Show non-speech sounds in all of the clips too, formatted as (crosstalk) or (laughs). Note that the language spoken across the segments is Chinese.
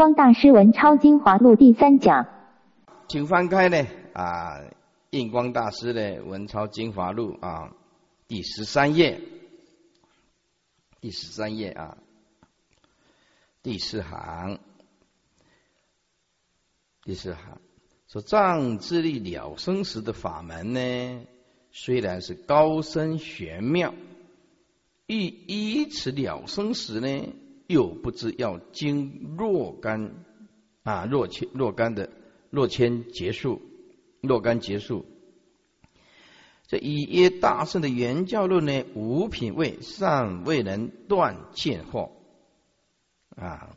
光大师文超精华录第三讲，请翻开呢啊，印光大师的文超精华录啊，第十三页，第十三页啊，第四行，第四行。说藏智力了生死的法门呢，虽然是高深玄妙，欲以此了生死呢。又不知要经若干啊若千若干的若千结束若干结束，这以耶大圣的原教论呢，无品位尚未能断见惑啊，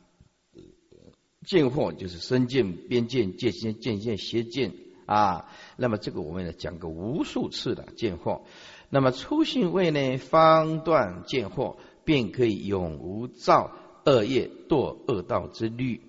见惑就是身见、边见、界限、见见、邪见啊。那么这个我们呢讲过无数次的见惑。那么初信位呢，方断见惑，便可以永无造。恶业堕恶道之律，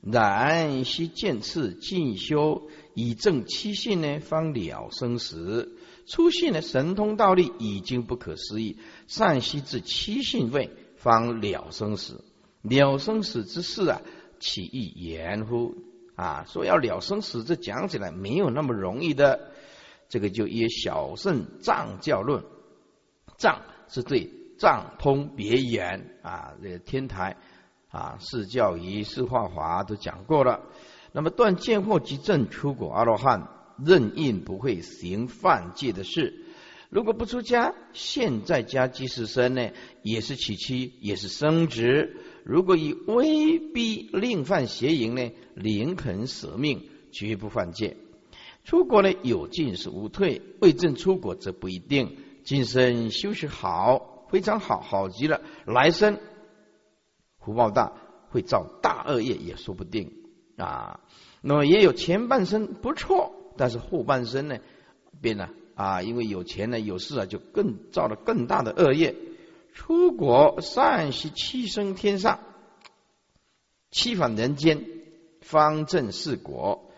然须见次进修以正七性呢，方了生死。初性的神通道力已经不可思议，善息至七性位，方了生死。了生死之事啊，岂易言乎？啊，说要了生死，这讲起来没有那么容易的。这个就以小圣藏教论，藏是对。藏通别言啊，这个天台啊，释教仪、释化华都讲过了。那么断见惑即证出果阿罗汉，任印不会行犯戒的事。如果不出家，现在家即是身呢，也是娶妻，也是生殖。如果以威逼令犯邪淫呢，宁肯舍命，绝不犯戒。出国呢，有进是无退；未证出国则不一定。今生修持好。非常好，好极了。来生福报大，会造大恶业也说不定啊。那么也有前半生不错，但是后半生呢变了啊，因为有钱呢有势啊，就更造了更大的恶业。出国善习七生天上，七返人间，方正四国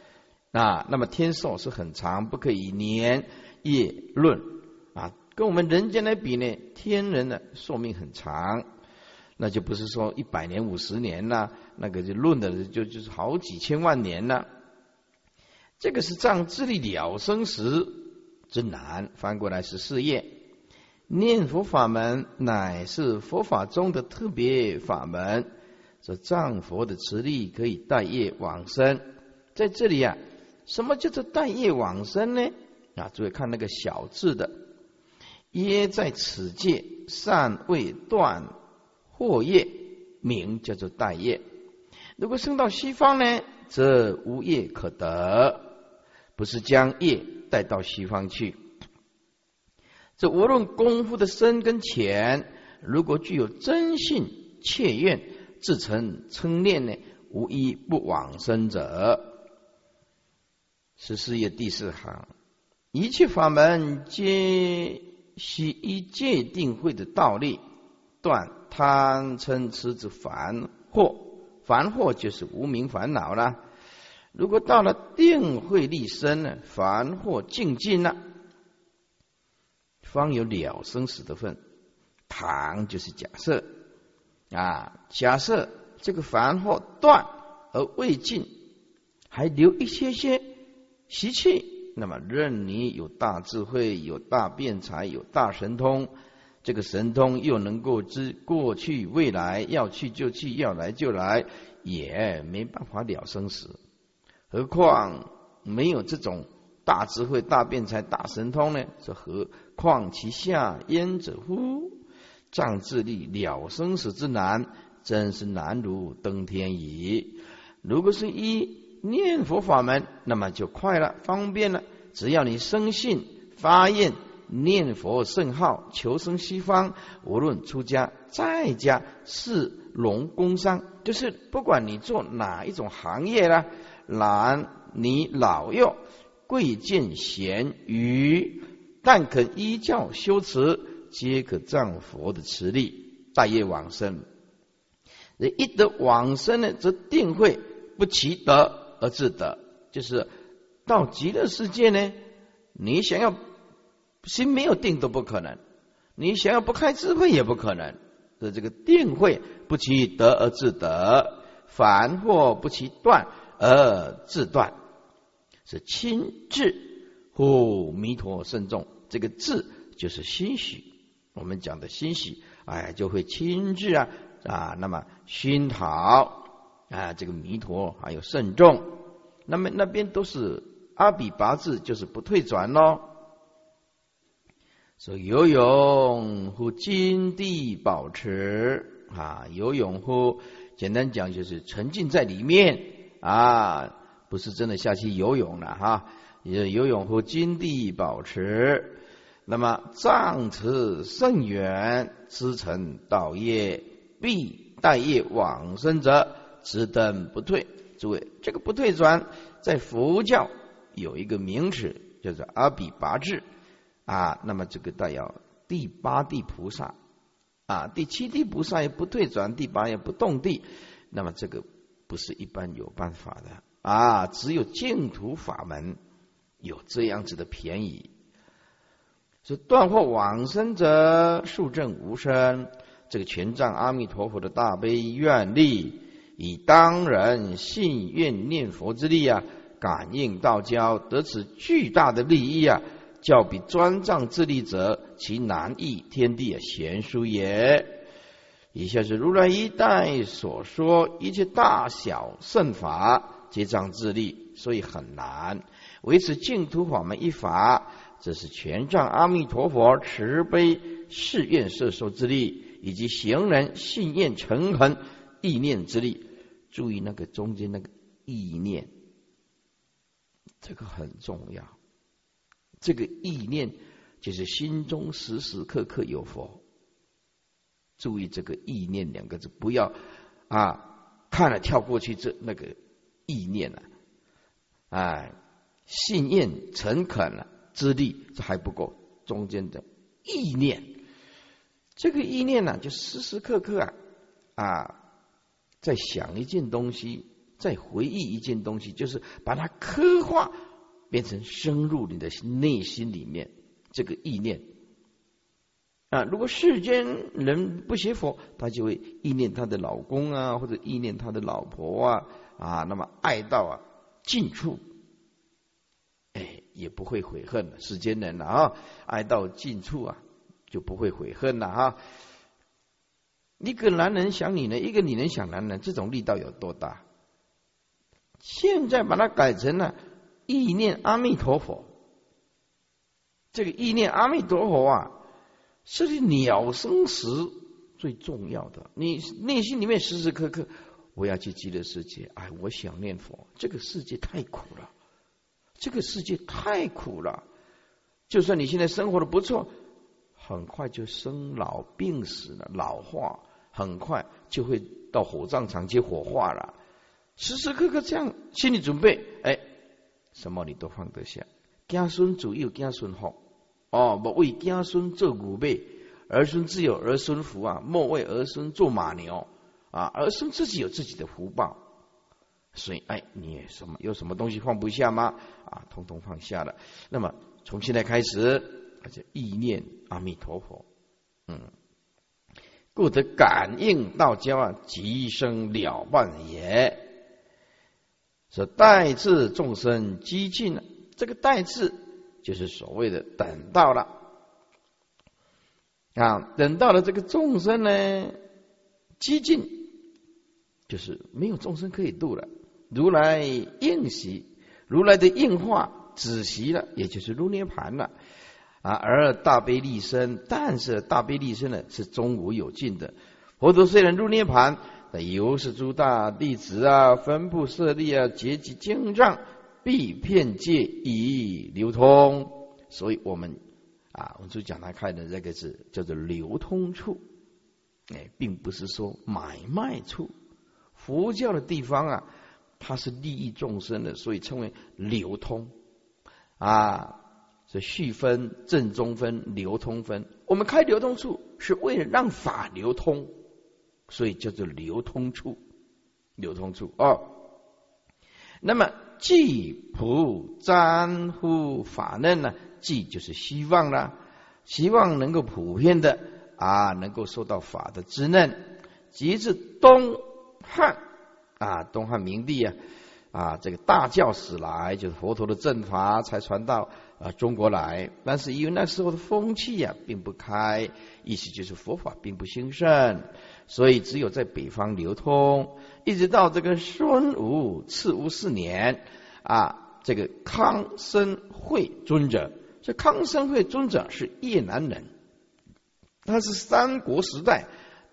啊。那么天寿是很长，不可以年夜论。跟我们人间来比呢，天人的寿命很长，那就不是说一百年、五十年呐，那个就论的就就是好几千万年了。这个是藏智力了生时之难，翻过来是事业。念佛法门乃是佛法中的特别法门，这藏佛的持力可以带业往生。在这里啊，什么叫做带业往生呢？啊，注意看那个小字的。耶在此界善未断惑业，名叫做待业。如果升到西方呢，则无业可得，不是将业带到西方去。这无论功夫的深跟浅，如果具有真信切愿，自成称念呢，无一不往生者。十四页第四行，一切法门皆。须依界定会的道理断贪嗔痴之烦惑，烦惑就是无名烦恼了。如果到了定慧立身呢，烦惑尽尽了，方有了生死的份。唐就是假设啊，假设这个烦惑断而未尽，还留一些些习气。那么，任你有大智慧、有大辩才、有大神通，这个神通又能够知过去、未来，要去就去，要来就来，也没办法了生死。何况没有这种大智慧、大辩才、大神通呢？这何况其下焉者乎？仗智力了生死之难，真是难如登天矣。如果是一。念佛法门，那么就快了，方便了。只要你生信发愿念佛圣号，求生西方，无论出家在家是农工商，就是不管你做哪一种行业啦，男女老幼贵贱贤愚，但可依教修持，皆可仗佛的持力，大业往生。一得往生呢，则定会不其得。而自得，就是到极乐世界呢。你想要心没有定都不可能，你想要不开智慧也不可能。的这个定慧不其得而自得，凡或不其断而自断，是亲智呼弥陀甚众。这个智就是欣喜，我们讲的欣喜，哎，就会亲自啊啊，那么熏陶啊，这个弥陀还有慎重，那么那边都是阿比拔字，就是不退转喽。说游泳乎金地保持啊，游泳乎，简单讲就是沉浸在里面啊，不是真的下去游泳了哈。也游泳乎金地保持，那么藏持甚远，知成道业，必待业往生者，直登不退。诸位，这个不退转，在佛教有一个名词，叫做阿比拔智。啊，那么这个代表第八地菩萨啊，第七地菩萨也不退转，第八也不动地，那么这个不是一般有办法的啊，只有净土法门有这样子的便宜。是断惑往生者，速证无生。这个全藏阿弥陀佛的大悲愿力，以当人信愿念佛之力啊，感应道交，得此巨大的利益啊。较比专藏自力者，其难易天地也贤殊也。以下是如来一代所说一切大小圣法，皆障自力，所以很难维持净土法门一法。这是全藏阿弥陀佛慈悲誓愿摄受之力，以及行人信愿诚恳意念之力。注意那个中间那个意念，这个很重要。这个意念就是心中时时刻刻有佛，注意这个意念两个字，不要啊看了跳过去这那个意念了，哎，信念诚恳了资力这还不够，中间的意念，这个意念呢就时时刻刻啊啊在想一件东西，再回忆一件东西，就是把它刻画。变成深入你的内心里面这个意念啊！如果世间人不学佛，他就会意念他的老公啊，或者意念他的老婆啊啊，那么爱到啊尽处，哎，也不会悔恨了。世间人了啊，爱到尽处啊，就不会悔恨了哈。一个男人想女人，一个女人想男人，这种力道有多大？现在把它改成了。意念阿弥陀佛，这个意念阿弥陀佛啊，是你鸟生时最重要的。你内心里面时时刻刻，我要去极乐世界，哎，我想念佛。这个世界太苦了，这个世界太苦了。就算你现在生活的不错，很快就生老病死了，老化，很快就会到火葬场接火化了。时时刻刻这样心理准备，哎。什么你都放得下，家孙主有家孙福哦，莫为家孙做牛背，儿孙自有儿孙福啊，莫为儿孙做马牛啊，儿孙自己有自己的福报，所以哎，你什么有什么东西放不下吗？啊，通通放下了。那么从现在开始，而且意念阿弥陀佛，嗯，故得感应道交啊，即生了万也。说待至众生激进了，这个待至就是所谓的等到了啊，等到了这个众生呢激进，就是没有众生可以度了。如来应习，如来的应化止息了，也就是入涅盘了啊。而大悲力身，但是大悲力身呢是终无有尽的。佛陀虽然入涅盘。由是诸大弟子啊，分布设立啊，结集经藏，必遍界以流通。所以我们啊，我们就讲来看的这个字叫做流通处，哎，并不是说买卖处。佛教的地方啊，它是利益众生的，所以称为流通啊。这续分、正中分、流通分，我们开流通处是为了让法流通。所以叫做流通处，流通处哦。那么既普瞻乎法嫩呢？既就是希望啦，希望能够普遍的啊，能够受到法的滋嫩。即至东汉啊，东汉明帝啊啊，这个大教史来，就是佛陀的正法才传到啊中国来。但是因为那时候的风气呀并不开，意思就是佛法并不兴盛，所以只有在北方流通。一直到这个孙吴次乌四年啊，这个康生会尊者，这康生会尊者是越南人，他是三国时代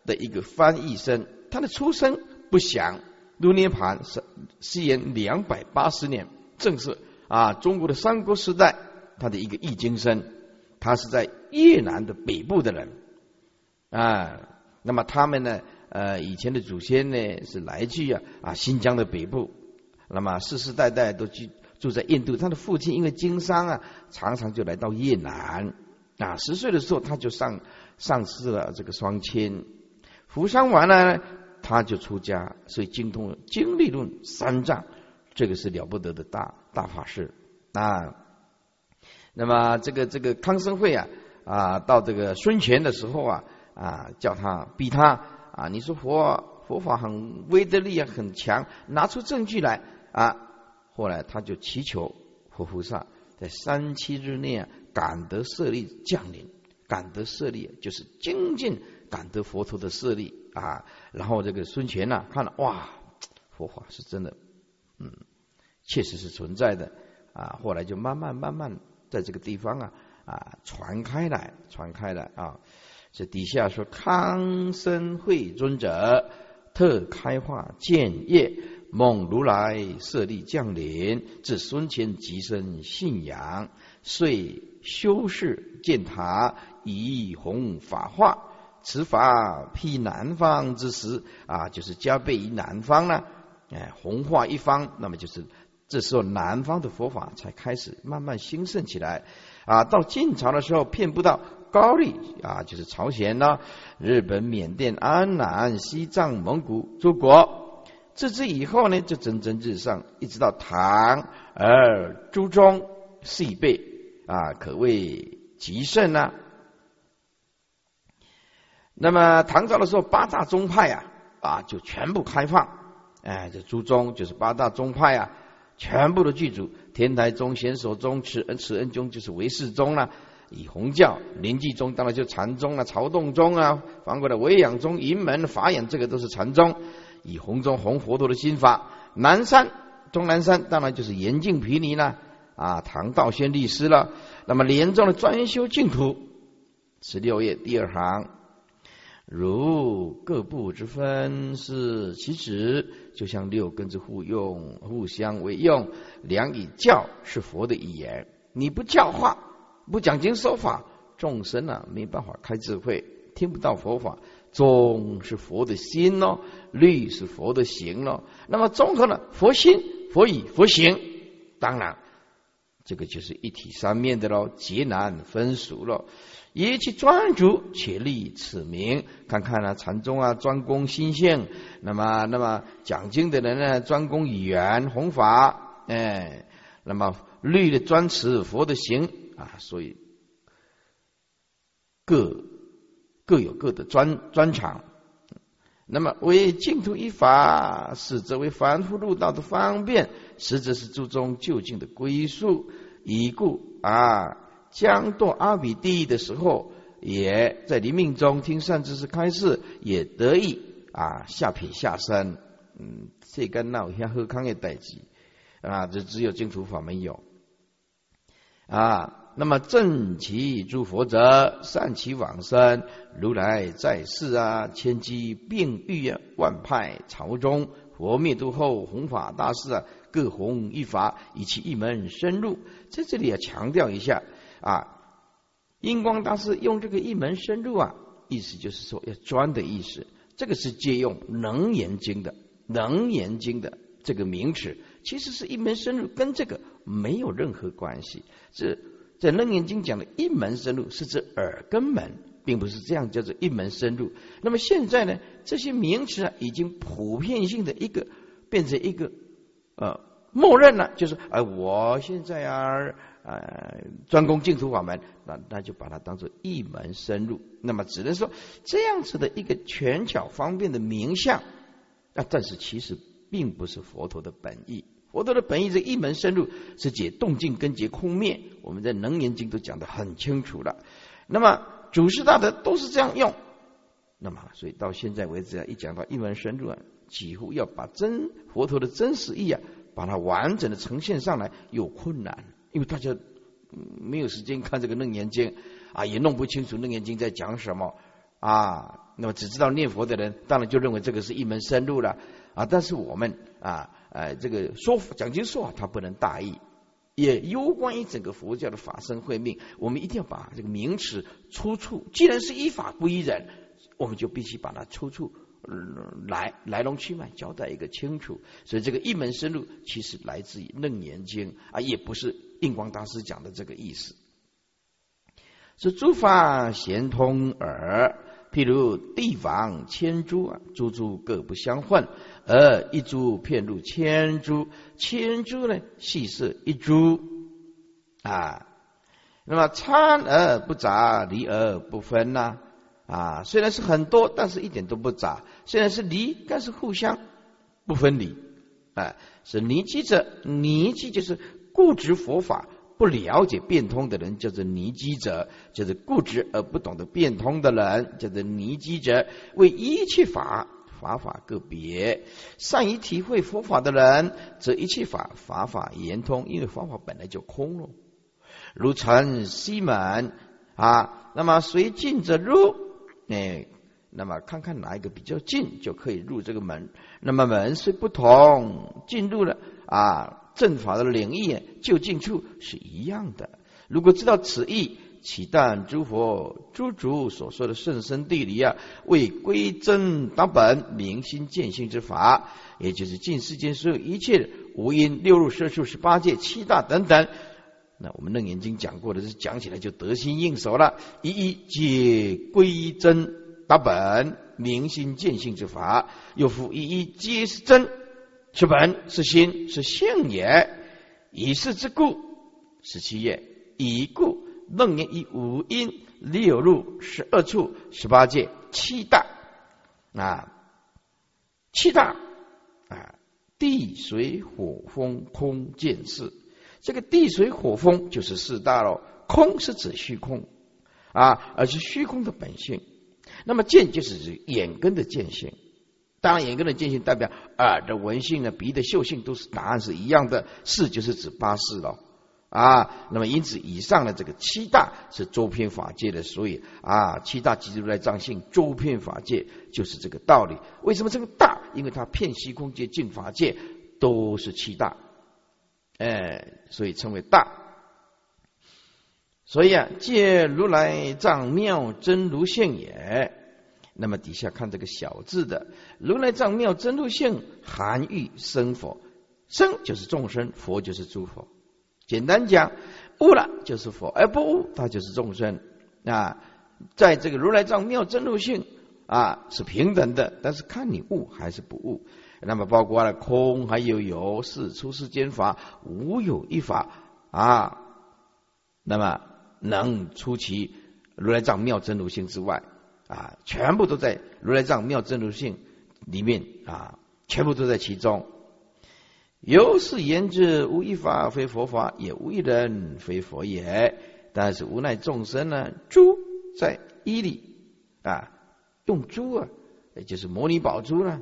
的一个翻译生，他的出生不详。入涅盘是西元两百八十年，正是啊中国的三国时代，他的一个易经生，他是在越南的北部的人啊。那么他们呢，呃，以前的祖先呢是来自啊啊新疆的北部，那么世世代代都居住在印度。他的父亲因为经商啊，常常就来到越南啊。十岁的时候他就上上师了这个双亲，扶伤完了。他就出家，所以精通经历论三藏，这个是了不得的大大法师啊。那么这个这个康生会啊啊，到这个孙权的时候啊啊，叫他逼他啊，你说佛佛法很威德力啊很强，拿出证据来啊。后来他就祈求佛菩萨在三七日内啊，感得舍利降临，感得舍利就是精进感得佛陀的舍利。啊，然后这个孙权呢，看了哇，佛法是真的，嗯，确实是存在的啊。后来就慢慢慢慢在这个地方啊啊传开来，传开来啊。这底下说康生会尊者特开化建业，蒙如来设立降临，至孙权即生信仰，遂修饰建塔，以弘法化。此法辟南方之时啊，就是加倍于南方呢，哎，弘化一方，那么就是这时候南方的佛法才开始慢慢兴盛起来啊。到晋朝的时候，遍布到高丽啊，就是朝鲜呢、日本、缅甸、安南、西藏、蒙古诸国。自此以后呢，就蒸蒸日上，一直到唐，而朱宗细备啊，可谓极盛啊。那么唐朝的时候，八大宗派啊啊就全部开放，哎，这朱宗就是八大宗派啊，全部的剧组，天台宗、显首宗、慈恩慈恩宗就是唯识宗了，以弘教；临济宗当然就禅宗了，曹洞宗啊，反过来维养宗、云门、法眼这个都是禅宗，以弘宗弘佛陀的心法。南山终南山当然就是严净毗尼了，啊，唐道宣律师了。那么莲宗的专修净土，十六页第二行。如各部之分是其职，就像六根之互用，互相为用。良以教是佛的语言，你不教化，不讲经说法，众生啊没办法开智慧，听不到佛法。宗是佛的心哦，律是佛的行哦。那么综合了佛心、佛语、佛行，当然这个就是一体三面的喽，极难分俗喽。一切专注，且立此名。看看呢，禅宗啊，专攻心性；那么，那么讲经的人呢，专攻语言弘法。哎，那么律的专持佛的行啊，所以各各有各的专专长。那么为净土一法，是则为凡夫入道的方便，实则是注重究竟的归宿。以故啊。将堕阿比地狱的时候，也在临命中听善知识开示，也得以啊下品下生。嗯，这个闹像喝康也代际啊，这只有净土法门有啊。那么正其诸佛者，善其往生，如来在世啊，千机并欲啊，万派朝中，佛灭度后，弘法大师啊，各弘一法，以其一门深入。在这里要强调一下。啊，印光大师用这个一门深入啊，意思就是说要专的意思。这个是借用《能言经》的《能言经》的这个名词，其实是一门深入，跟这个没有任何关系。是在《楞严经》讲的一门深入，是指耳根门，并不是这样叫做一门深入。那么现在呢，这些名词啊，已经普遍性的一个变成一个呃默认了，就是哎，我现在啊。呃，专攻净土法门，那那就把它当做一门深入。那么只能说这样子的一个权巧方便的名相，啊，但是其实并不是佛陀的本意。佛陀的本意是一门深入是解动静根结空灭，我们在《能言经》都讲得很清楚了。那么祖师大德都是这样用，那么所以到现在为止啊，一讲到一门深入啊，几乎要把真佛陀的真实意啊，把它完整的呈现上来有困难，因为大家没有时间看这个《楞严经》啊，也弄不清楚《楞严经》在讲什么啊。那么只知道念佛的人，当然就认为这个是一门深入了啊。但是我们啊。哎，这个说讲经说法，他不能大意，也攸关于整个佛教的法身慧命。我们一定要把这个名词出处，既然是依法不依人，我们就必须把它出处来来龙去脉交代一个清楚。所以这个一门深入，其实来自于《楞严经》啊，也不是印光大师讲的这个意思。是诸法咸通耳。譬如地王千株啊，株株各不相混，而一株片入千株，千株呢细是一株啊。那么参而不杂，离而不分呐啊。虽然是很多，但是一点都不杂；虽然是离，但是互相不分离。啊，是离基者，离基就是固执佛法。不了解变通的人叫做泥基者，就是固执而不懂得变通的人叫做泥基者。为一切法法法个别，善于体会佛法的人，则一切法法法言通，因为方法本来就空了。如城西门啊，那么随近者入，哎，那么看看哪一个比较近，就可以入这个门。那么门虽不同，进入了啊。正法的领域就近处是一样的。如果知道此意，岂但诸佛诸主所说的甚深地理啊，为归真达本、明心见性之法，也就是尽世间所有一切无因六入摄受十八界七大等等。那我们楞严经讲过的，是讲起来就得心应手了。一一皆归真达本、明心见性之法，又复一一皆是真。是本是心是性也，以是之故，十七页以故楞严以五音六入十二处十八界七大啊，七大啊，地水火风空见四，这个地水火风就是四大喽。空是指虚空啊，而是虚空的本性。那么见就是指眼根的见性。当然，眼根的见性代表耳的闻性呢，鼻的嗅性都是答案是一样的。四就是指八四了啊。那么因此，以上的这个七大是周遍法界的，所以啊，七大即如来藏性，周遍法界就是这个道理。为什么这个大？因为它遍虚空界、净法界都是七大，哎，所以称为大。所以啊，借如来藏妙真如性也。那么底下看这个小字的如来藏妙真如性含喻生佛，生就是众生，佛就是诸佛。简单讲，悟了就是佛，而不悟它就是众生啊。在这个如来藏妙真如性啊是平等的，但是看你悟还是不悟。那么包括了空还有有是出世间法无有一法啊，那么能出其如来藏妙真如性之外。啊，全部都在如来藏妙真如性里面啊，全部都在其中。由是言之，无一法非佛法，也无一人非佛也。但是无奈众生呢，珠在伊里啊，用珠啊，也就是摩尼宝珠呢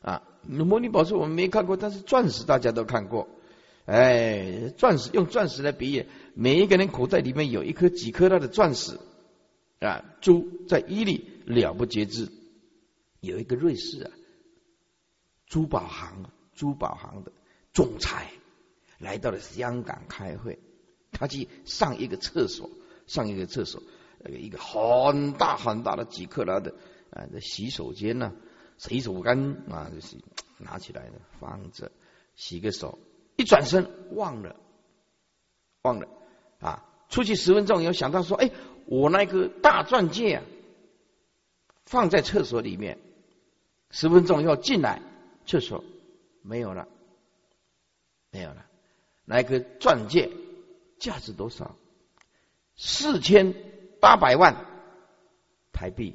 啊。摩尼宝珠我们没看过，但是钻石大家都看过。哎，钻石用钻石来比喻，每一个人口袋里面有一颗几颗大的钻石。啊，珠在伊犁了不节制，有一个瑞士啊，珠宝行珠宝行的总裁来到了香港开会，他去上一个厕所，上一个厕所，一个很大很大的几克拉的啊，的洗手间呢，洗手干啊，就是拿起来的放着洗个手，一转身忘了忘了啊，出去十分钟以后想到说，哎。我那个大钻戒啊，放在厕所里面，十分钟以后进来，厕所没有了，没有了。来个钻戒价值多少？四千八百万台币，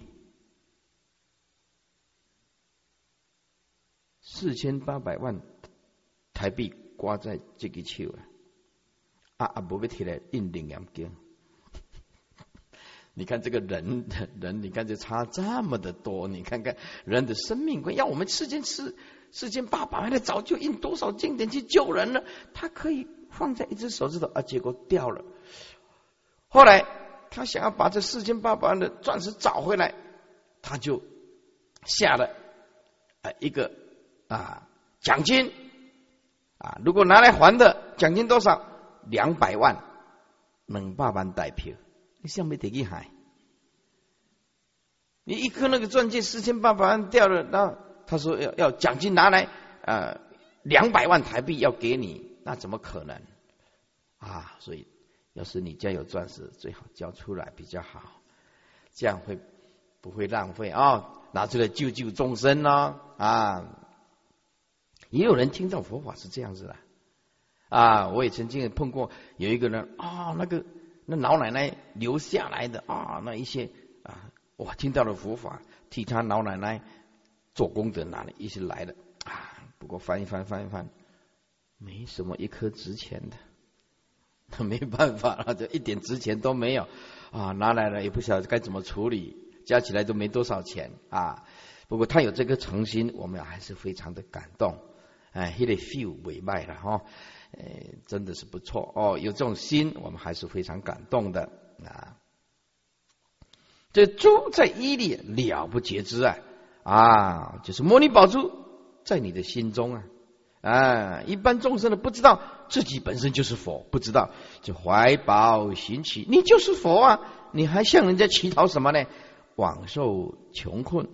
四千八百万台币挂在这个手啊，啊啊，不要提来印领养经。(laughs) 你看这个人的人，你看这差这么的多，你看看人的生命观，要我们世间吃世间八百万的，早就印多少经典去救人了。他可以放在一只手指头啊，结果掉了。后来他想要把这四千八百万的钻石找回来，他就下了啊一个啊奖金啊，如果拿来还的奖金多少？两百万，两百万代票。你想没得厉害？你一颗那个钻戒四千八百万掉了，那他说要要奖金拿来呃两百万台币要给你，那怎么可能啊？所以要是你家有钻石，最好交出来比较好，这样会不会浪费啊？拿出来救救众生呢？啊，也有人听到佛法是这样子的啊，我也曾经碰过有一个人啊，那个。那老奶奶留下来的啊，那一些啊，我听到了佛法，替他老奶奶做功德，拿了一些来的啊。不过翻一翻，翻一翻，没什么一颗值钱的，那 (laughs) 没办法了，就一点值钱都没有啊。拿来了也不晓得该怎么处理，加起来都没多少钱啊。不过他有这个诚心，我们还是非常的感动。哎，he 得 feel 委卖了哈。哎，真的是不错哦！有这种心，我们还是非常感动的啊。这猪在伊犁了不觉之啊啊，就是摩尼宝珠在你的心中啊啊！一般众生呢，不知道自己本身就是佛，不知道就怀抱行乞，你就是佛啊！你还向人家乞讨什么呢？枉受穷困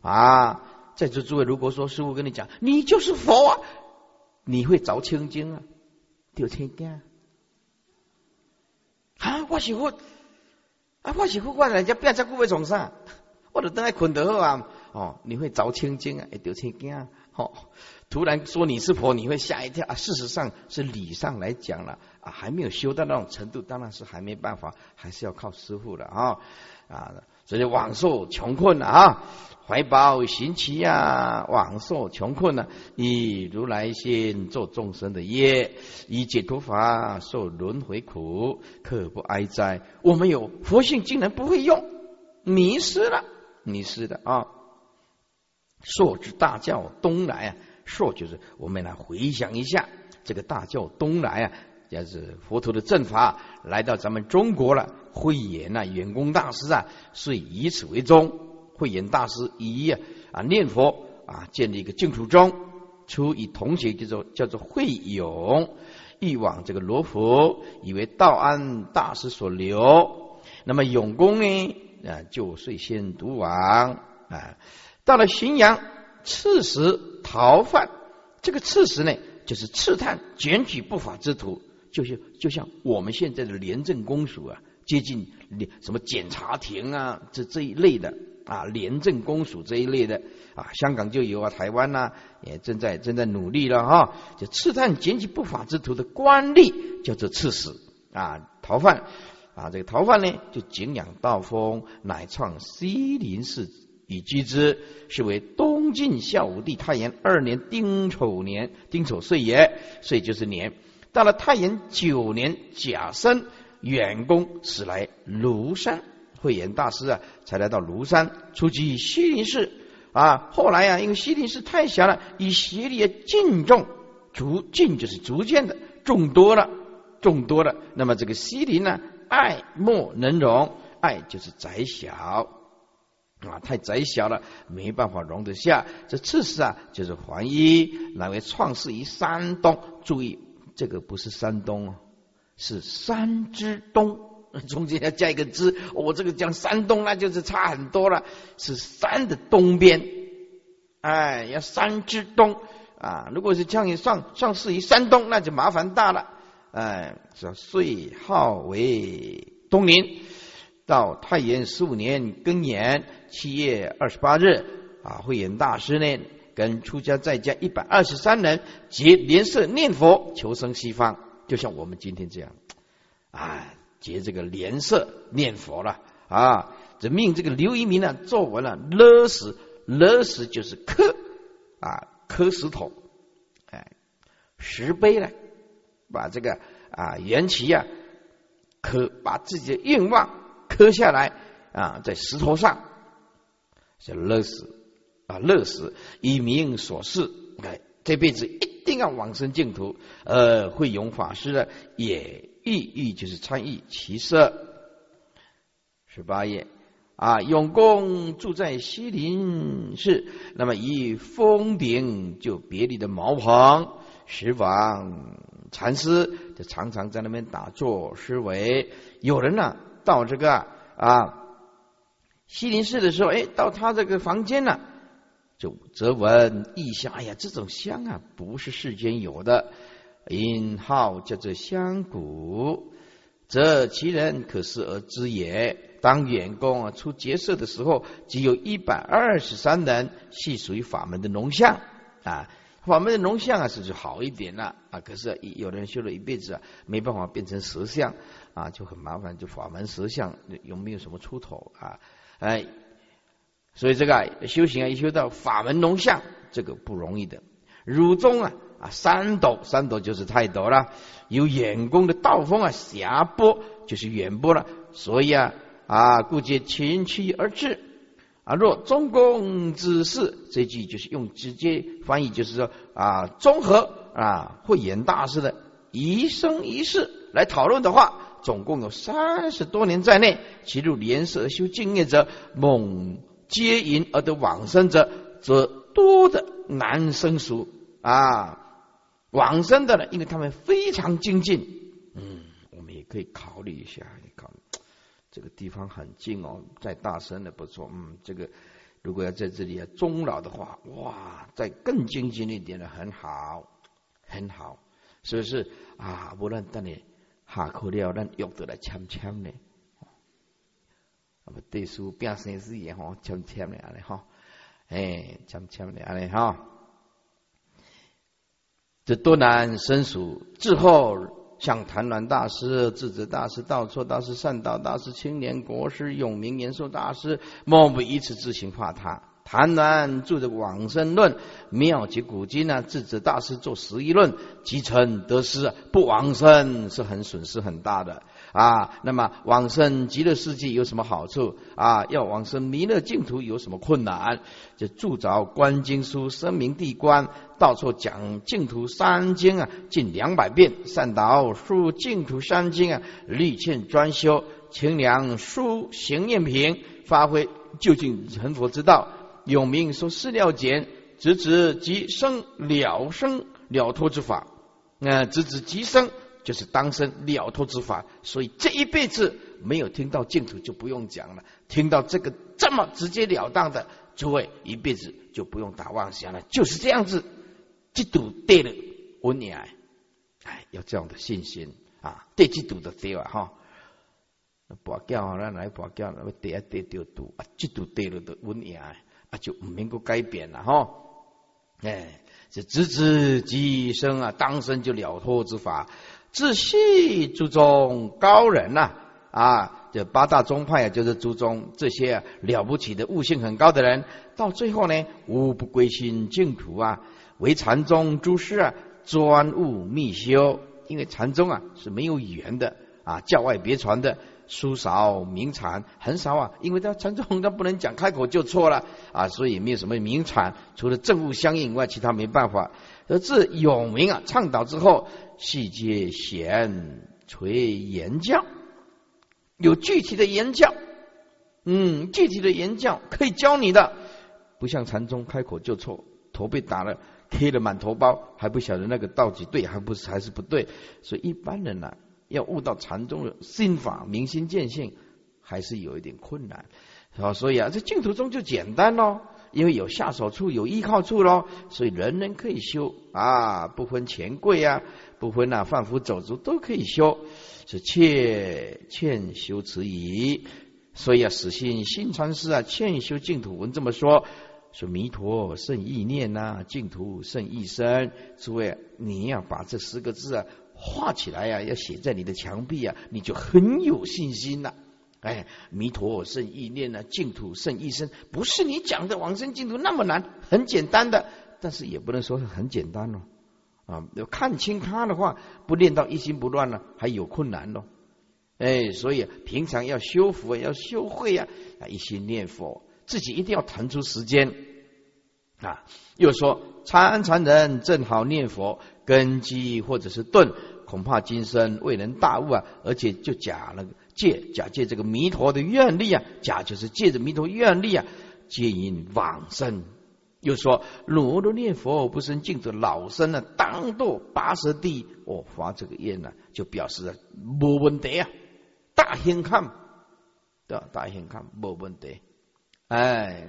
啊！在座诸位，如果说师傅跟你讲，你就是佛啊，你会着青筋啊？丢钱惊啊！啊我是佛啊！我是佛，我人家变只久要从啥？我就等下困得好啊！哦，你会着清净啊？会丢钱惊哦！突然说你是佛，你会吓一跳啊！事实上是理上来讲了啊，还没有修到那种程度，当然是还没办法，还是要靠师傅的啊啊！所以往受穷困啊。怀抱行乞呀，枉受穷困啊？以如来心做众生的业，以解脱法受轮回苦，可不哀哉？我们有佛性，竟然不会用，迷失了，迷失的啊！朔之大教东来啊，朔就是我们来回想一下，这个大教东来啊，也是佛陀的正法来到咱们中国了。慧眼呐，远公大师啊，遂以此为宗。慧眼大师以啊念佛啊建立一个净土宗，初以同学叫做叫做慧勇，欲往这个罗浮，以为道安大师所留。那么永公呢啊就遂先读往啊，到了荥阳刺史逃犯，这个刺史呢就是刺探检举不法之徒，就是就像我们现在的廉政公署啊，接近什么检察庭啊这这一类的。啊，廉政公署这一类的啊，香港就有啊，台湾呢也正在正在努力了哈。就刺探检举不法之徒的官吏叫做刺史啊，逃犯啊，这个逃犯呢就景仰道风，乃创西林寺以居之，是为东晋孝武帝太炎二年丁丑年丁丑岁也，岁就是年。到了太炎九年甲申，远公使来庐山。慧眼大师啊，才来到庐山，初期西林寺啊，后来啊，因为西林寺太小了，以协力敬重，逐进就是逐渐的众多了，众多了。那么这个西林呢，爱莫能容，爱就是窄小啊，太窄小了，没办法容得下。这次事啊，就是黄一，乃为创世于山东。注意，这个不是山东哦，是山之东。中间要加一个之，我这个讲山东，那就是差很多了，是山的东边，哎，要山之东啊。如果是叫你上上市于山东，那就麻烦大了，哎，说岁号为东宁，到太元十五年庚寅七月二十八日啊，慧眼大师呢跟出家在家一百二十三人结连社念佛求生西方，就像我们今天这样，啊。结这个莲社念佛了啊！这命这个刘一鸣呢，做完了勒死勒死就是磕啊磕石头，哎，石碑呢，把这个啊缘起啊刻，把自己的愿望磕下来啊，在石头上，是乐死啊乐死，以名所示，哎，这辈子一定要往生净土。呃，慧永法师呢，也意欲就是参与其色。十八页。啊，永公住在西林寺，那么以峰顶就别离的茅棚，十房禅师就常常在那边打坐思维。有人呢到这个啊西林寺的时候，哎，到他这个房间呢，就则闻异香。哎呀，这种香啊，不是世间有的，因号叫做香谷，则其人可视而知也。当员工啊出劫色的时候，只有一百二十三人，系属于法门的龙象啊。法门的龙象啊，是就好一点了啊。可是有人修了一辈子啊，没办法变成蛇相啊，就很麻烦。就法门蛇相有没有什么出头啊？哎，所以这个修行啊，一修到法门龙象，这个不容易的。汝中啊啊，三斗三斗就是太斗了。有员工的道风啊，狭波就是远波了。所以啊。啊，故皆前驱而至啊。若中公之事，这句就是用直接翻译，就是说啊，综合啊慧眼大师的一生一世来讨论的话，总共有三十多年在内。其入莲社修净业者，猛接引而得往生者，则多的难生熟啊。往生的呢，因为他们非常精进，嗯，我们也可以考虑一下，你看。这个地方很近哦，在大山的不错。嗯，这个如果要在这里啊终老的话，哇，再更精进一点的很好，很好，是不是啊？无论等你下课了，咱约得来签签呢。那么对书变生事也好，签签的安尼哈，哎，签签的安尼哈，这多难生疏之后。像谭鸾大师、智者大师、道错大师、善道大师、青年国师、永明延寿大师，莫不以此自行化他。谭鸾著的《往生论》妙极古今呢，智者大师做十一论，集成得失，不往生是很损失很大的。啊，那么往生极乐世界有什么好处啊？要往生弥勒净土有什么困难？就著着《观经书》，声明地观，到处讲净土三经啊，近两百遍。善导书净土三经啊，力劝专修，清凉书行念平，发挥究竟成佛之道。永明说事了简，直指即生了生了脱之法，那直指即生。就是当生了脱之法，所以这一辈子没有听到净土就不用讲了。听到这个这么直截了当的，诸位一辈子就不用打妄想了。就是这样子，这堵对了，我你哎，哎，有这样的信心啊，对这堵的对啊哈。跋筊啊，咱来跋筊，那么对啊对就堵啊，这堵对了的稳赢啊，就唔能够改变了哈。哎，这直指即生啊，当生就了脱之法。自系诸宗高人呐啊，这八大宗派啊，就是诸宗这些啊了不起的悟性很高的人，到最后呢，无不归心净土啊，为禅宗诸师啊专务密修，因为禅宗啊是没有语言的啊，教外别传的，书少名禅很少啊，因为他禅宗他不能讲开口就错了啊，所以没有什么名禅，除了政务相应以外，其他没办法。而自永明啊倡导之后。细节显垂言教，有具体的言教，嗯，具体的言教可以教你的，不像禅宗开口就错，头被打了，K 了满头包，还不晓得那个到底对还不是还是不对，所以一般人呢，要悟到禅宗的心法明心见性，还是有一点困难，好，所以啊，这净土宗就简单喽。因为有下手处，有依靠处喽，所以人人可以修啊，不分钱贵啊，不分啊贩夫走卒都可以修，是切劝修持矣。所以啊，死心新禅师啊，劝修净土文这么说：说弥陀胜意念呐，净土胜一生。诸位，你要把这十个字啊画起来呀，要写在你的墙壁啊，你就很有信心了。哎，弥陀胜意念呢，净土胜一生，不是你讲的往生净土那么难，很简单的，但是也不能说是很简单哦。啊，要看清他的话，不练到一心不乱呢，还有困难哦。哎，所以平常要修佛，要修慧呀，啊，一心念佛，自己一定要腾出时间啊。又说参禅人正好念佛，根基或者是钝，恐怕今生未能大悟啊。而且就假了借假借这个弥陀的愿力啊，假就是借着弥陀愿力啊，接引往生。又说，如若念佛不生净土，老生呢，当堕八十地。哦，发这个愿呢，就表示啊，没问题啊，大兴看，对吧？大兴看，没问题。哎，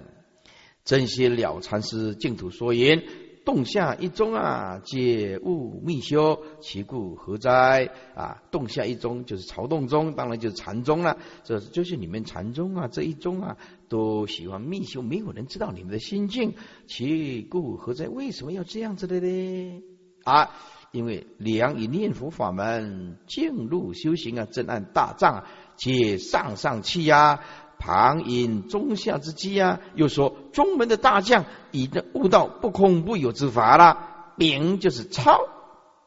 真些了禅师净土说言。洞下一宗啊，皆悟密修，其故何哉？啊，洞下一宗就是曹洞宗，当然就是禅宗了。这就是你们禅宗啊，这一宗啊，都喜欢密修，没有人知道你们的心境，其故何哉？为什么要这样子的呢？啊，因为良以念佛法门进入修行啊，正按大藏啊，皆上上气呀。旁引中下之机啊，又说中门的大将已经悟到不空不有之法了。秉就是超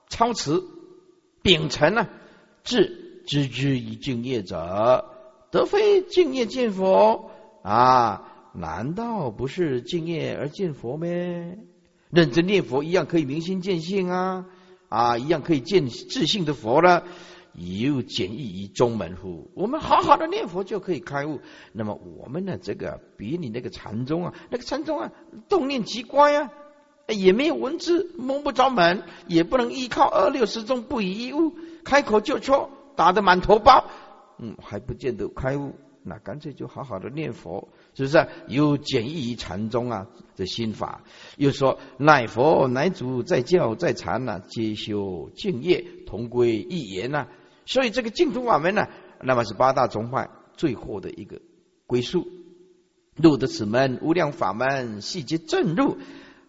超持，秉承呢，智知之以敬业者，得非敬业见佛啊？难道不是敬业而见佛吗？认真念佛一样可以明心见性啊啊，一样可以见自信的佛了。又简易于中门乎？我们好好的念佛就可以开悟。那么我们呢？这个比你那个禅宗啊，那个禅宗啊，动念极乖啊，也没有文字，摸不着门，也不能依靠二六十宗不以一物，开口就错，打得满头包，嗯，还不见得开悟。那干脆就好好的念佛，是不是？有简易于禅宗啊的心法。又说乃佛乃祖在教在禅呐，皆修净业，同归一言呐。所以这个净土法门呢，那么是八大宗派最后的一个归宿。入得此门，无量法门细节正入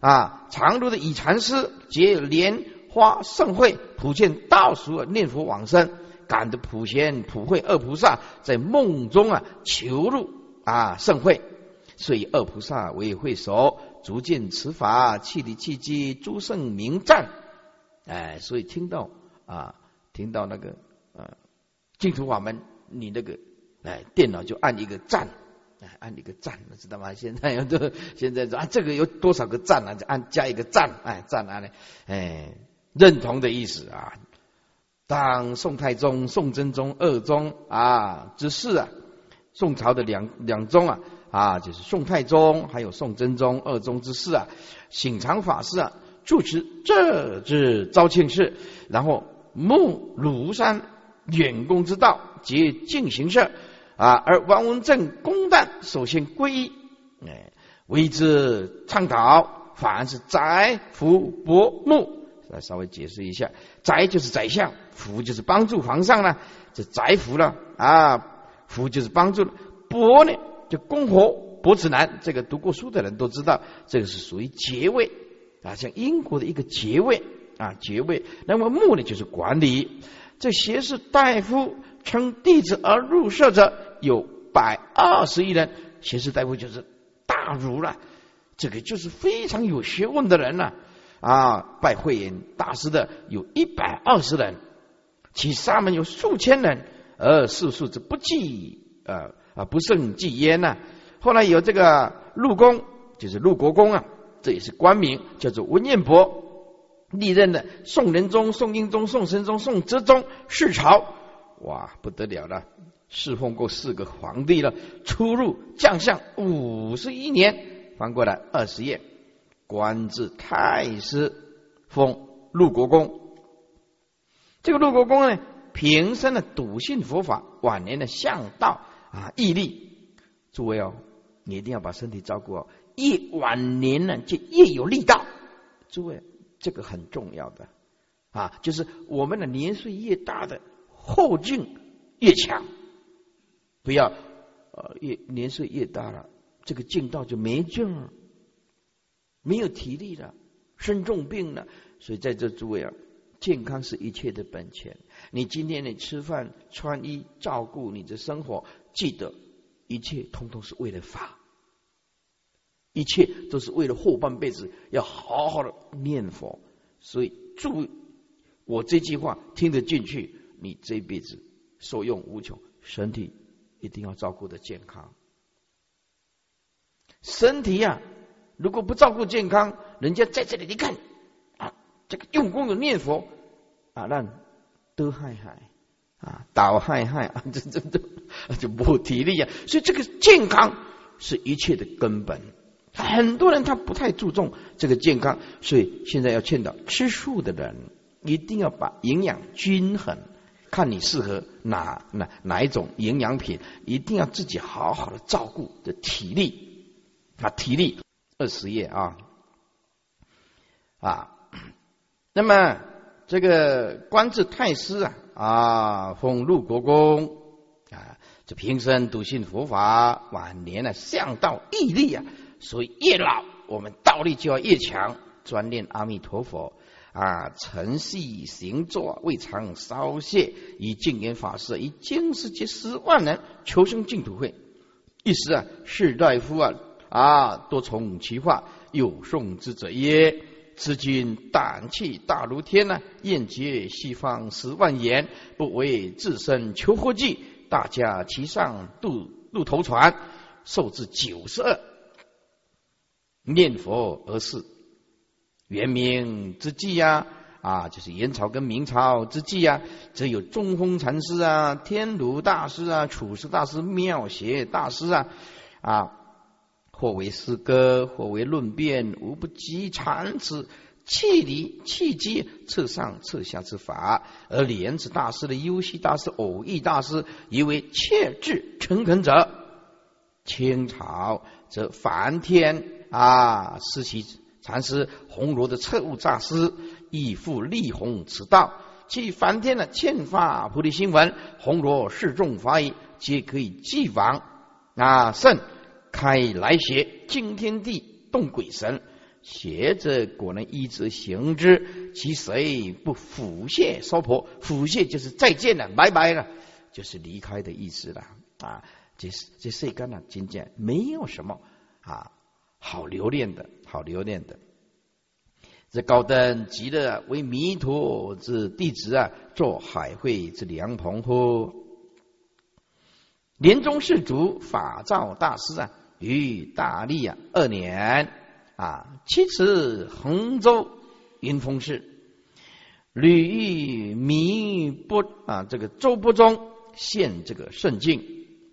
啊。常入的以禅师结莲花盛会，普见道俗念佛往生，感得普贤普慧二菩萨在梦中啊求入啊盛会，所以二菩萨为会首，逐渐持法，气力气机诸圣名赞。哎，所以听到啊，听到那个。啊，净土法门，你那个哎，电脑就按一个赞，哎，按一个赞，知道吗？现在有都 (laughs) 现在说啊，这个有多少个赞啊？就按加一个赞，哎，赞哪里？哎，认同的意思啊。当宋太宗、宋真宗二宗啊之事啊，宋朝的两两宗啊啊，就是宋太宗还有宋真宗二宗之事啊，醒常法师啊主持这之昭庆事，然后慕庐山。远公之道，皆进行社啊，而王文正公旦首先皈依，哎，为之倡导，反而是宰福伯木。来稍微解释一下，宰就是宰相，福就是帮助皇上了，这宰福了啊，福就是帮助了，伯呢就公活伯子男，这个读过书的人都知道，这个是属于爵位啊，像英国的一个爵位啊，爵位。那么木呢就是管理。这学士大夫称弟子而入舍者有百二十亿人，学士大夫就是大儒了，这个就是非常有学问的人了啊！拜慧眼大师的有一百二十人，其沙门有数千人，而世数之不计啊啊不胜计焉呐。后来有这个陆公，就是陆国公啊，这也是官名，叫做文彦博。历任的宋仁宗、宋英宗、宋神宗、宋哲宗四朝，哇，不得了了，侍奉过四个皇帝了，出入将相五十一年。翻过来二十页，官至太师，封陆国公。这个陆国公呢，平生的笃信佛法，晚年的向道啊，毅力。诸位哦，你一定要把身体照顾好，越晚年呢，就越有力道。诸位。这个很重要的啊，就是我们的年岁越大的后劲越强，不要呃越年岁越大了，这个劲道就没劲了，没有体力了，生重病了。所以在这诸位啊，健康是一切的本钱。你今天你吃饭穿衣照顾你的生活，记得一切通通是为了法。一切都是为了后半辈子要好好的念佛。所以，注我这句话听得进去，你这辈子受用无穷，身体一定要照顾的健康。身体呀，如果不照顾健康，人家在这里你看啊，这个用功的念佛啊，让都害害啊，倒害害 (laughs) 啊，这这这就没体力啊。所以这个健康是一切的根本。很多人他不太注重这个健康，所以现在要劝导吃素的人一定要把营养均衡，看你适合哪哪哪一种营养品，一定要自己好好的照顾的体力啊，体力二十页啊啊，那么这个官至太师啊啊，封入国公啊，这平生笃信佛法，晚年呢向道毅力啊。所以越老，我们道力就要越强，专念阿弥陀佛啊，晨夕行坐未尝稍懈，以净言法师以经世界十万人求生净土会。一时啊，士大夫啊啊，多从其话，有送之者曰：此君胆气大如天呐，宴结西方十万言，不为自身求活计，大家齐上渡渡头船，寿至九十二。念佛而逝，元明之际呀，啊，就是元朝跟明朝之际呀，则有中峰禅师啊、天竺大师啊、处世大师、妙邪大师啊，啊，或为诗歌，或为论辩，无不及禅子气离气机，侧上侧下之法。而莲子大师的优西大师、偶益大师，以为切智诚恳者，清朝则梵天。啊！师其禅师红罗的彻悟诈师，亦复立弘此道。其梵天的欠发菩提心文，红罗示众法语，皆可以继往。啊！圣开来邪，惊天地，动鬼神，邪者果能依之行之，其谁不腐谢娑婆？腐谢就是再见了，拜拜了，就是离开的意思了。啊！这这世间呢，今见没有什么啊。好留恋的，好留恋的。这高登极乐为弥陀之弟子啊，做海会之良朋乎？年中世祖法照大师啊，于大历啊二年啊，七次衡州云峰寺，屡遇弥波啊，这个周波中现这个圣境，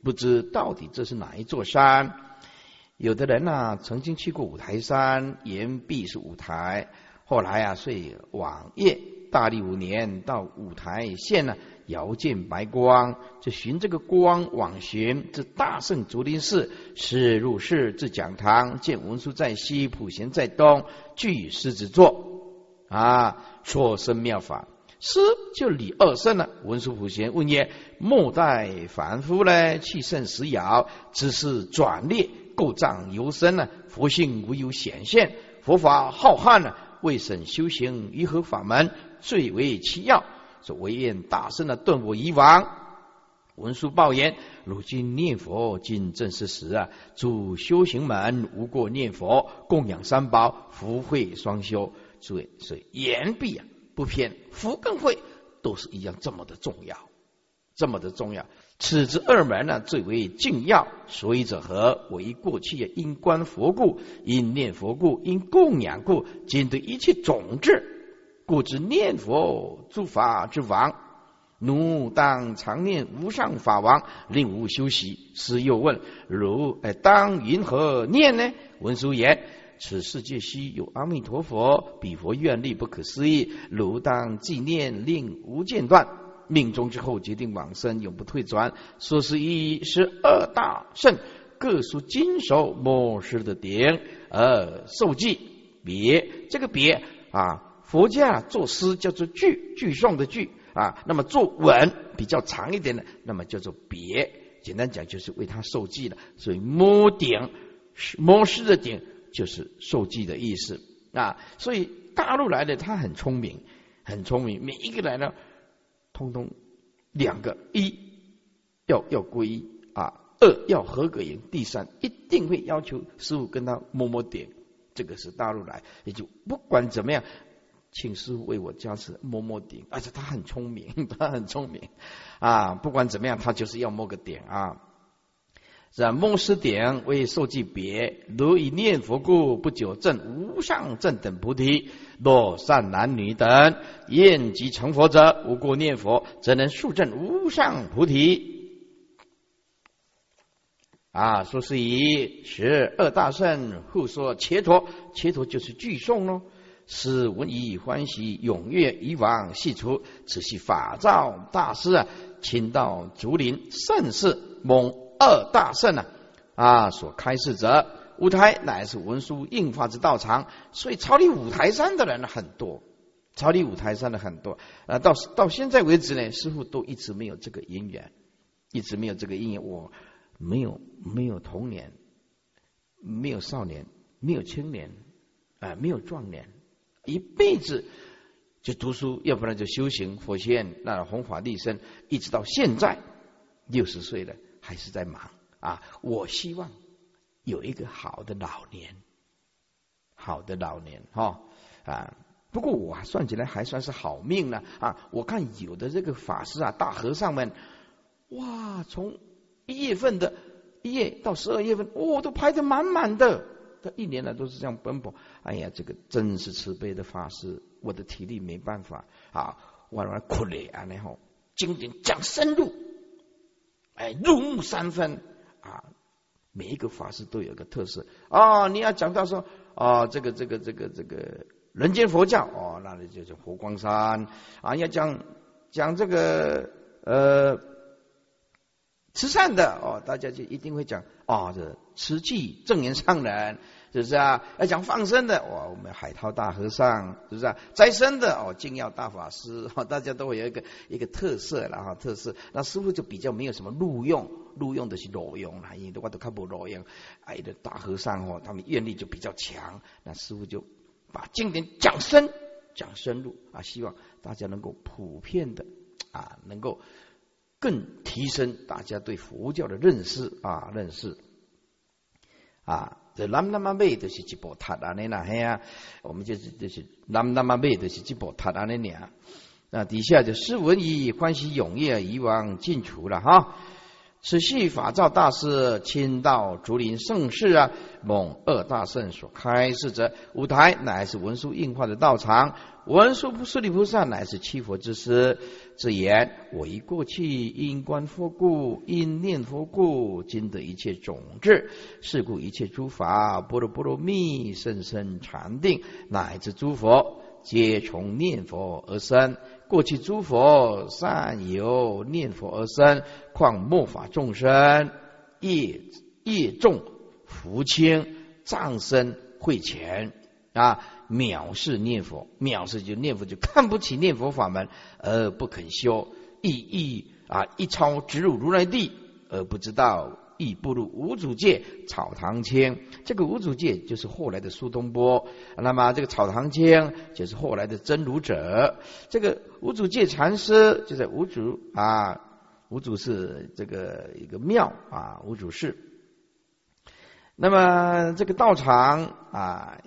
不知到底这是哪一座山？有的人呢，曾经去过五台山，岩壁是五台。后来啊，遂往夜大历五年到五台县呢，遥见白光，就寻这个光往寻，至大圣竹林寺，是入室至讲堂，见文殊在西，普贤在东，具狮子座啊，说生妙法。师就李二圣了。文殊普贤问曰：末代凡夫呢，气盛时摇，只是转列。构障尤深呢，佛性无有显现，佛法浩瀚呢，未审修行于何法门最为其要？说唯愿大圣的顿悟以往。文殊报言：如今念佛今正是时啊，主修行门无过念佛，供养三宝，福慧双修。所以所以言必啊不偏，福更慧都是一样这么的重要，这么的重要。此之二门呢，最为敬要。所以者何？为过去因观佛故，因念佛故，因供养故，今对一切种子，故知念佛诸法之王。奴当常念无上法王，令吾修习。师又问：如哎，当云何念呢？文殊言：此世界须有阿弥陀佛，彼佛愿力不可思议，如当纪念，令无间断。命中之后决定往生，永不退转。说是一十二大圣各属金手末世的点，而受记别这个别啊，佛家作诗叫做句句诵的句啊，那么作文比较长一点的，那么叫做别。简单讲就是为他受记了，所以摸顶摸诗的顶就是受记的意思啊。所以大陆来的他很聪明，很聪明，每一个来呢。通通两个一要要皈依啊，二要合格营，第三一定会要求师傅跟他摸摸点。这个是大陆来，也就不管怎么样，请师傅为我加持摸摸点。而且他很聪明，(laughs) 他很聪明啊！不管怎么样，他就是要摸个点啊。这梦师点为受记别，如以念佛故，不久证无上正等菩提。若善男女等厌即成佛者，无故念佛，则能速证无上菩提。啊，说是以十二大圣互说切陀，切陀就是具诵喽。使闻以欢喜踊跃，以往系除。此系法照大师啊，亲到竹林盛世蒙二大圣啊啊所开示者，舞台乃是文殊印发之道场，所以朝礼五台山的人很多，朝礼五台山的很多啊。到到现在为止呢，师傅都一直没有这个因缘，一直没有这个因缘。我。没有没有童年，没有少年，没有青年，啊，没有壮年，一辈子就读书，要不然就修行佛学，那弘法利身，一直到现在六十岁了，还是在忙啊！我希望有一个好的老年，好的老年哈啊！不过我算起来还算是好命了啊！我看有的这个法师啊，大和尚们，哇，从一月份的一月到十二月份，哦，都排得满满的。他一年来都是这样奔波。哎呀，这个真是慈悲的法师，我的体力没办法啊，我来苦累啊，然后经典讲深入，哎，入木三分啊。每一个法师都有个特色啊，你要讲到说啊，这个这个这个这个人间佛教哦，那里就是佛光山啊，要讲讲这个呃。慈善的哦，大家就一定会讲啊，这慈济正言上人是不是啊？要讲放生的哇，我们海涛大和尚是不是啊？斋生的哦，净耀大法师哈，(laughs) 大家都会有一个一个特色了哈，特色。那师傅就比较没有什么录用，录用的是裸用啦，因为我都看不裸用。哎的大和尚哦，他们愿力就比较强，那师傅就把经典讲深讲深入啊，希望大家能够普遍的啊，能够。更提升大家对佛教的认识啊，认识啊，这南那么美就是一波塔啊，那那嘿啊，我们就是就是南那么美就是一波塔啊，那俩那底下就诗文以欢喜踊跃以往尽除了哈。此系法照大师亲到竹林盛世啊，蒙二大圣所开示者，舞台乃是文殊印化的道场。文殊菩舍利菩萨乃是七佛之师，自言我以过去因观佛故，因念佛故，今得一切种智，是故一切诸法波若波罗蜜甚深禅定，乃至诸佛皆从念佛而生。过去诸佛善由念佛而生，况末法众生业业重福轻，障身慧浅啊，藐视念佛，藐视就念佛就看不起念佛法门而不肯修，意意啊一超直入如来地而不知道。亦步入五祖界草堂清，这个五祖界就是后来的苏东坡。那么这个草堂清就是后来的真如者。这个五祖界禅师就在五祖啊，五祖是这个一个庙啊，五祖寺。那么这个道场啊，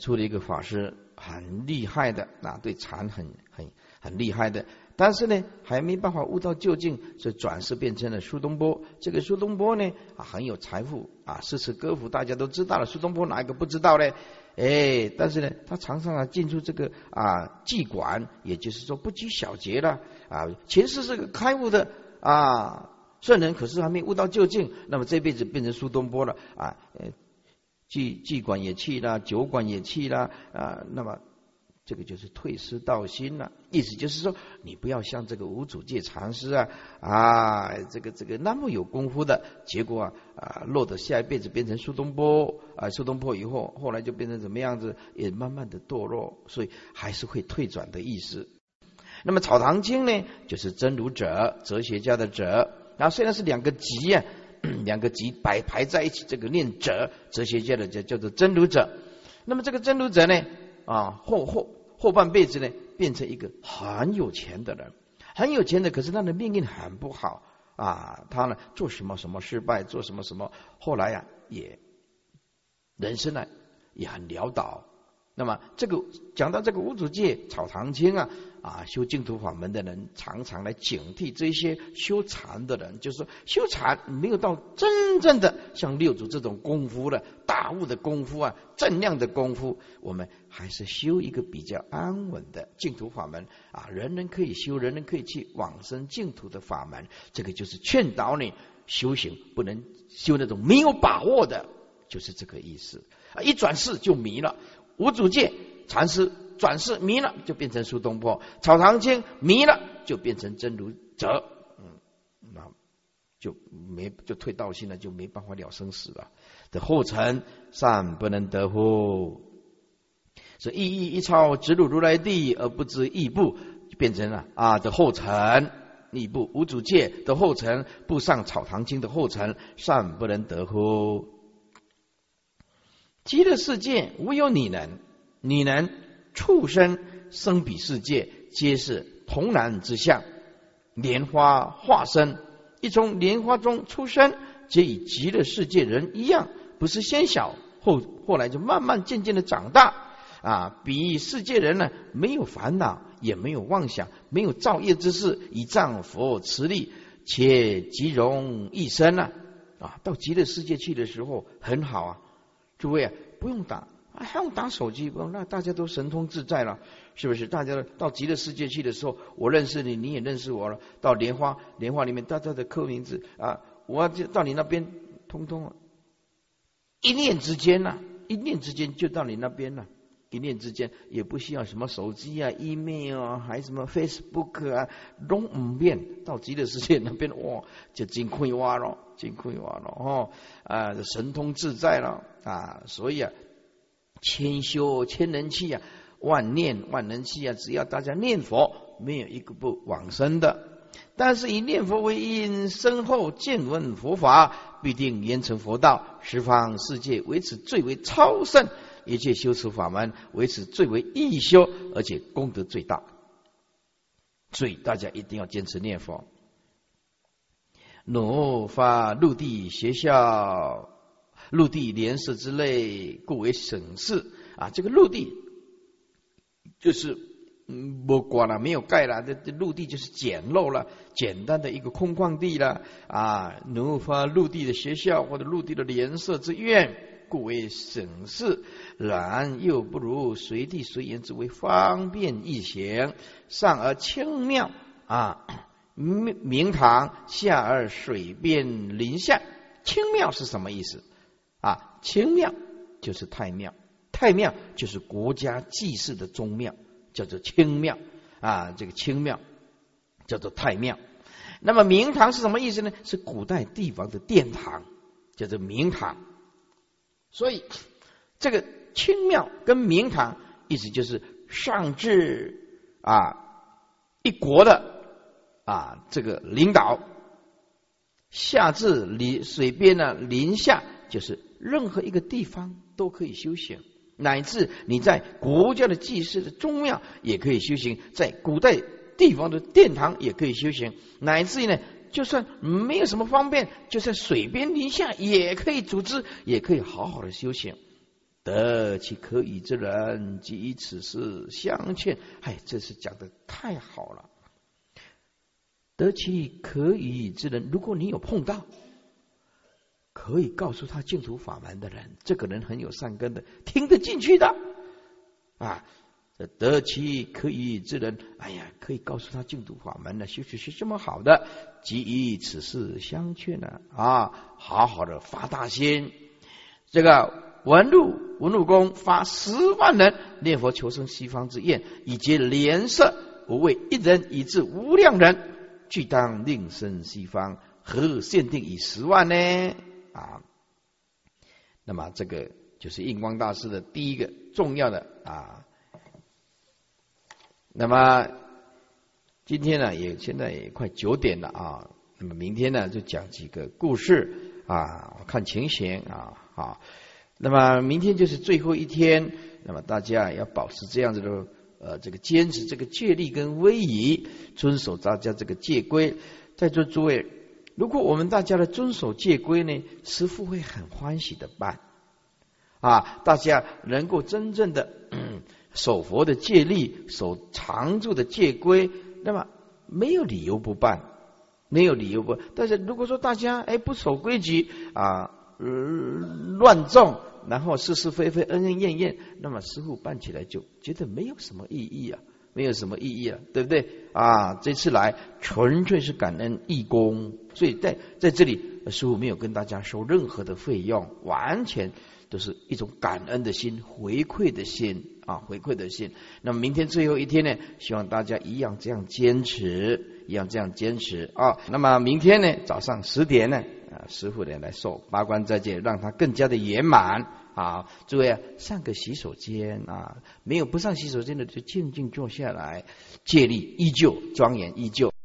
出了一个法师，很厉害的，啊，对禅很很很厉害的。但是呢，还没办法悟到究竟，所以转世变成了苏东坡。这个苏东坡呢，啊，很有财富啊，诗词歌赋大家都知道了。苏东坡哪一个不知道呢？哎，但是呢，他常常啊进出这个啊妓馆，也就是说不拘小节了啊。前世是个开悟的啊圣人，可是还没悟到究竟，那么这辈子变成苏东坡了啊。呃妓妓馆也去了，酒馆也去了啊，那么。这个就是退失道心了，意思就是说，你不要像这个无主界禅师啊啊，这个这个那么有功夫的，结果啊啊落得下一辈子变成苏东坡啊，苏东坡以后后来就变成什么样子，也慢慢的堕落，所以还是会退转的意思。那么草堂经呢，就是真如者，哲学家的者，啊虽然是两个集啊，(clears throat) 两个集摆排在一起，这个念者，哲学家的叫叫做真如者。那么这个真如者呢，啊后后。后半辈子呢，变成一个很有钱的人，很有钱的，可是他的命运很不好啊，他呢做什么什么失败，做什么什么，后来呀也人生呢也很潦倒。那么这个讲到这个五祖界草堂经啊啊，修净土法门的人常常来警惕这些修禅的人，就是说修禅没有到真正的像六祖这种功夫的大悟的功夫啊，正量的功夫，我们还是修一个比较安稳的净土法门啊，人人可以修，人人可以去往生净土的法门。这个就是劝导你修行不能修那种没有把握的，就是这个意思啊，一转世就迷了。无主见禅师转世迷了，就变成苏东坡；草堂经迷了，就变成真如者。嗯，那就没就退道心了，就没办法了生死了。的后尘善不能得乎？是意义一超直入如来地而不知异步，就变成了啊的后尘逆步。无主界的后尘不上草堂经的后尘善不能得乎？极乐世界无有你能，你能畜生生彼世界，皆是童男之相。莲花化身，一从莲花中出生，皆与极乐世界人一样，不是先小后后来就慢慢渐渐的长大啊！比世界人呢，没有烦恼，也没有妄想，没有造业之事，以丈佛持力，且极容一生呢啊！到极乐世界去的时候很好啊。诸位啊，不用打，还用打手机？不用，那大家都神通自在了，是不是？大家到极乐世界去的时候，我认识你，你也认识我了。到莲花，莲花里面大家的刻名字啊，我就到你那边，通通一念之间呐，一念之间就到你那边了。一念之间也不需要什么手机啊、email 啊，还什么 Facebook 啊，拢唔变到极乐世界那边，哇，就真亏哇了，真亏哇了哦啊，神通自在了啊，所以啊，千修千人气啊，万念万能气啊，只要大家念佛，没有一个不往生的。但是以念佛为因，身后见闻佛法，必定言成佛道，十方世界为此最为超胜。一切修持法门，为此最为易修，而且功德最大。所以大家一定要坚持念佛。奴发陆地学校、陆地联社之类，故为省事啊。这个陆地就是嗯，不管了，没有盖了，这这陆地就是简陋了，简单的一个空旷地了啊。奴发陆地的学校或者陆地的联社之院。故为省事，然又不如随地随言之为方便易行，上而清妙啊，明明堂下而水边林下，清妙是什么意思？清庙就是太庙，太庙就是国家祭祀的宗庙，叫做清庙啊。这个清庙叫做太庙。那么明堂是什么意思呢？是古代帝王的殿堂，叫做明堂。所以，这个清庙跟明堂，意思就是上至啊一国的啊这个领导，下至临水边呢临下，就是任何一个地方都可以修行，乃至你在国家的祭祀的宗庙也可以修行，在古代地方的殿堂也可以修行，乃至于呢。就算没有什么方便，就在水边林下也可以组织，也可以好好的修行。得其可以之人，即以此事相劝。哎，这是讲的太好了。得其可以之人，如果你有碰到，可以告诉他净土法门的人，这个人很有善根的，听得进去的啊。得其可以之人，哎呀，可以告诉他净土法门的，修持是这么好的，即以此事相劝呢啊，好好的发大心。这个文禄文禄公发十万人念佛求生西方之愿，以及连色，不为一人以至无量人，俱当令生西方，何限定以十万呢？啊，那么这个就是印光大师的第一个重要的啊。那么今天呢，也现在也快九点了啊。那么明天呢，就讲几个故事啊，看情形啊。好，那么明天就是最后一天，那么大家要保持这样子的呃，这个坚持这个戒律跟威仪，遵守大家这个戒规。在座诸位如果我们大家的遵守戒规呢，师父会很欢喜的办啊，大家能够真正的嗯守佛的戒律，守常住的戒规，那么没有理由不办，没有理由不。但是如果说大家哎不守规矩啊，乱种，然后是是非非，恩恩怨怨，那么师傅办起来就觉得没有什么意义啊。没有什么意义了，对不对啊？这次来纯粹是感恩义工，所以在在这里，师傅没有跟大家收任何的费用，完全都是一种感恩的心、回馈的心啊，回馈的心。那么明天最后一天呢，希望大家一样这样坚持，一样这样坚持啊。那么明天呢，早上十点呢，啊，师傅呢来受八关斋戒，让它更加的圆满。好，诸位啊，上个洗手间啊，没有不上洗手间的就静静坐下来，借力依旧，庄严依旧。